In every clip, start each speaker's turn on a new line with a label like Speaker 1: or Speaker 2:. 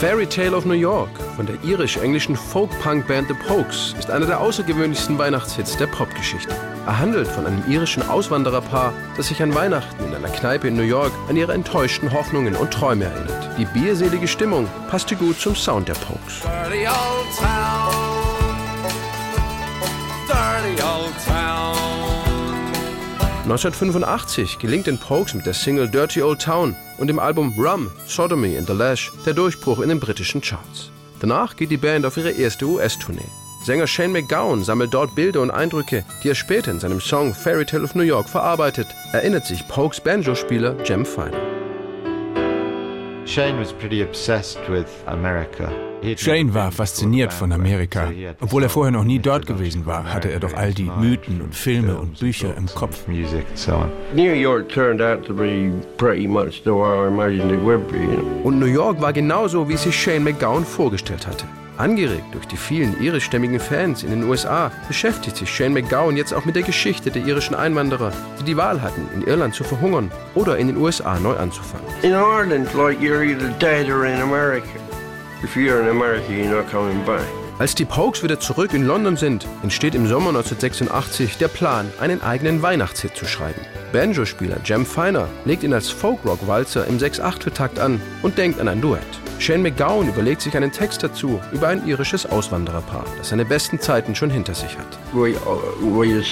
Speaker 1: Fairy Tale of New York von der irisch-englischen Folk-Punk-Band The Pokes ist einer der außergewöhnlichsten Weihnachtshits der Popgeschichte. Er handelt von einem irischen Auswandererpaar, das sich an Weihnachten in einer Kneipe in New York an ihre enttäuschten Hoffnungen und Träume erinnert. Die bierselige Stimmung passte gut zum Sound der Pokes. 1985 gelingt den Pokes mit der Single Dirty Old Town und dem Album Rum, Sodomy and the Lash der Durchbruch in den britischen Charts. Danach geht die Band auf ihre erste US-Tournee. Sänger Shane McGowan sammelt dort Bilder und Eindrücke, die er später in seinem Song Fairy Tale of New York verarbeitet, erinnert sich Pokes Banjo-Spieler Jem Finer.
Speaker 2: Shane was pretty obsessed with America.
Speaker 3: Shane war fasziniert von Amerika. Obwohl er vorher noch nie dort gewesen war, hatte er doch all die Mythen und Filme und Bücher im Kopf.
Speaker 1: New York turned out to be pretty much the way I imagined it would be. Und New York war genauso, wie sich Shane McGowan vorgestellt hatte. Angeregt durch die vielen irischstämmigen Fans in den USA beschäftigt sich Shane McGowan jetzt auch mit der Geschichte der irischen Einwanderer, die die Wahl hatten, in Irland zu verhungern oder in den USA neu anzufangen. In Ireland, like you're either dead or in America. If you're in America, you're not coming back. Als die Pokes wieder zurück in London sind, entsteht im Sommer 1986 der Plan, einen eigenen Weihnachtshit zu schreiben. Banjo-Spieler Jem Finer legt ihn als Folkrock-Walzer im Sechs-Achtel-Takt an und denkt an ein Duett. Shane McGowan überlegt sich einen Text dazu über ein irisches Auswandererpaar, das seine besten Zeiten schon hinter sich hat. We, uh, we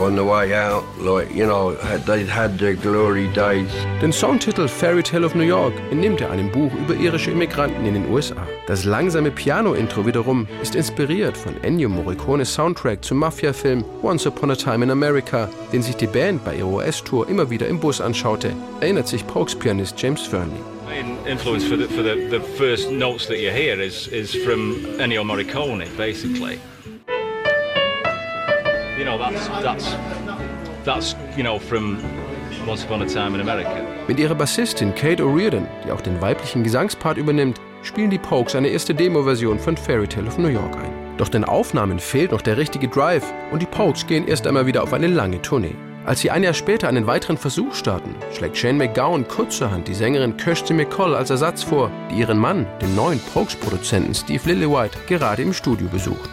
Speaker 1: on the way out, like, you know, they'd had their glory days. Den Songtitel Fairy Tale of New York entnimmt er einem Buch über irische Immigranten in den USA. Das langsame Piano-Intro wiederum ist inspiriert von Ennio Morricones Soundtrack zum Mafia-Film Once Upon a Time in America, den sich die Band bei ihrer US-Tour immer wieder im Bus anschaute, erinnert sich Pokes Pianist James Fernley.
Speaker 4: influence for the, for the, the first notes that you hear is, is from Ennio Morricone, basically. You know, that's, that's, that's, you know, from Once Upon a Time in America.
Speaker 1: Mit ihrer Bassistin Kate O'Riordan, die auch den weiblichen Gesangspart übernimmt, spielen die Pokes eine erste Demo-Version von Fairy Tale of New York ein. Doch den Aufnahmen fehlt noch der richtige Drive und die Pokes gehen erst einmal wieder auf eine lange Tournee. Als sie ein Jahr später einen weiteren Versuch starten, schlägt Shane McGowan kurzerhand die Sängerin Kirsty McCall als Ersatz vor, die ihren Mann, den neuen Pokes-Produzenten Steve Lillywhite, gerade im Studio besucht.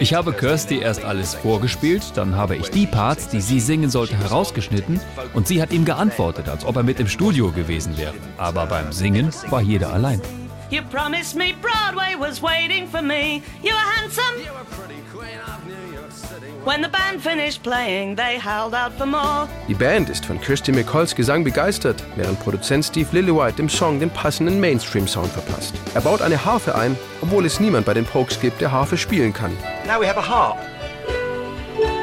Speaker 5: Ich habe Kirsty erst alles vorgespielt, dann habe ich die Parts, die sie singen sollte, herausgeschnitten und sie hat ihm geantwortet, als ob er mit im Studio gewesen wäre. Aber beim Singen war jeder allein. You promised me Broadway was waiting for me. You were handsome.
Speaker 1: Die Band ist von Kirsty McCalls Gesang begeistert, während Produzent Steve Lillywhite dem Song den passenden Mainstream-Sound verpasst. Er baut eine Harfe ein, obwohl es niemand bei den Pokes gibt, der Harfe spielen kann.
Speaker 6: Now we have a harp.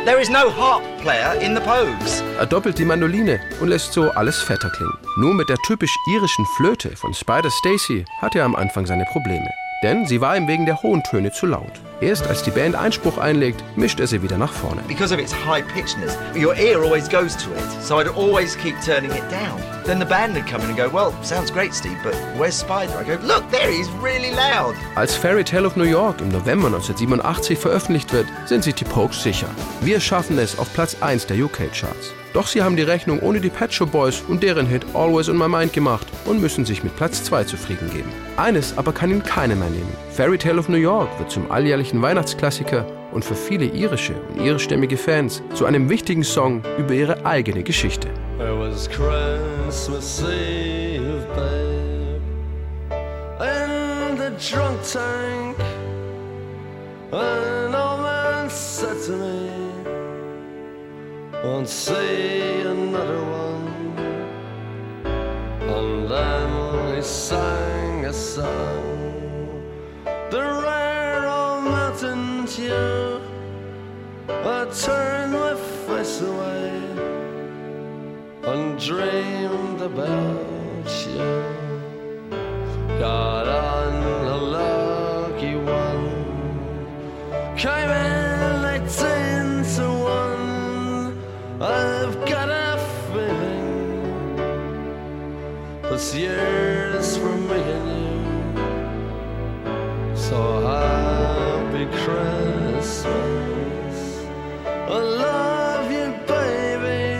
Speaker 6: There is no harp player in the Pogues.
Speaker 1: Er doppelt die Mandoline und lässt so alles fetter klingen. Nur mit der typisch irischen Flöte von Spider Stacy hat er am Anfang seine Probleme denn sie war ihm wegen der hohen Töne zu laut. Erst als die Band Einspruch einlegt, mischt er sie wieder nach vorne.
Speaker 6: Because of its high pitchness, your ear always goes to it, so I'd always keep turning it down. Then the band would come in and go, well, sounds great, Steve, but where's Spider? I go, look, there he's really loud.
Speaker 1: Als Fairy Tale of New York im November 1987 veröffentlicht wird, sind sich die Pokes sicher. Wir schaffen es auf Platz 1 der UK-Charts. Doch sie haben die Rechnung ohne die Pet Shop Boys und deren Hit Always on My Mind gemacht und müssen sich mit Platz 2 zufrieden geben. Eines aber kann ihnen keiner mehr nehmen. Fairy Tale of New York wird zum alljährlichen Weihnachtsklassiker und für viele irische und irischstämmige Fans zu einem wichtigen Song über ihre eigene Geschichte. It was Christmas Eve, babe, in the drunk tank, an old man said to me, won't see another one. And then he sang a song, the rare old mountain tune. I turned my face away and dreamed about you. Got year's for me and you. So happy Christmas. I love you, baby.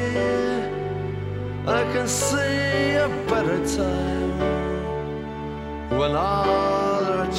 Speaker 1: I can see
Speaker 7: a better time when I